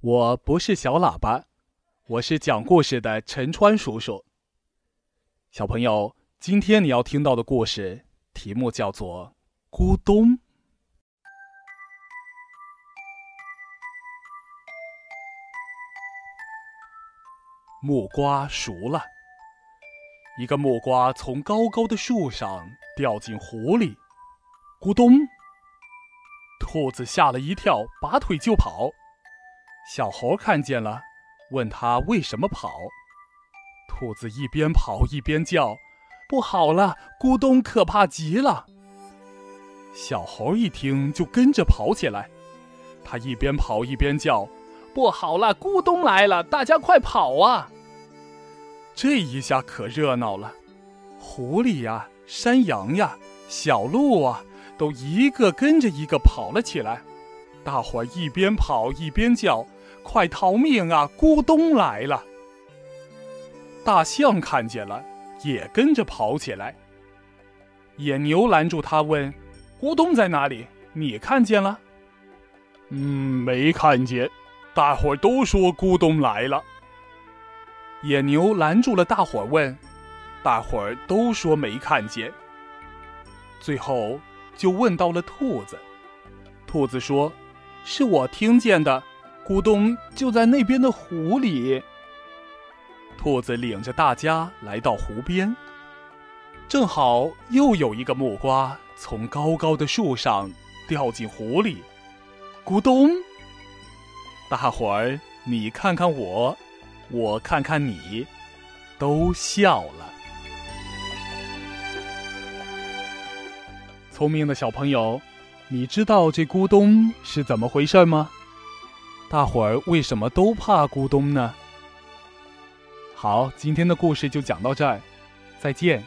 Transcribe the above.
我不是小喇叭，我是讲故事的陈川叔叔。小朋友，今天你要听到的故事题目叫做《咕咚》。木瓜熟了，一个木瓜从高高的树上掉进湖里，咕咚！兔子吓了一跳，拔腿就跑。小猴看见了，问他为什么跑。兔子一边跑一边叫：“不好了，咕咚可怕极了！”小猴一听就跟着跑起来，他一边跑一边叫：“不好了，咕咚来了，大家快跑啊！”这一下可热闹了，狐狸呀、山羊呀、小鹿啊，都一个跟着一个跑了起来。大伙一边跑一边叫。快逃命啊！咕咚来了。大象看见了，也跟着跑起来。野牛拦住他，问：“咕咚在哪里？你看见了？”“嗯，没看见。大伙儿都说咕咚来了。”野牛拦住了大伙儿，问：“大伙儿都说没看见。”最后就问到了兔子。兔子说：“是我听见的。”咕咚就在那边的湖里。兔子领着大家来到湖边，正好又有一个木瓜从高高的树上掉进湖里，咕咚！大伙儿你看看我，我看看你，都笑了。聪明的小朋友，你知道这咕咚是怎么回事吗？大伙儿为什么都怕咕咚呢？好，今天的故事就讲到这儿，再见。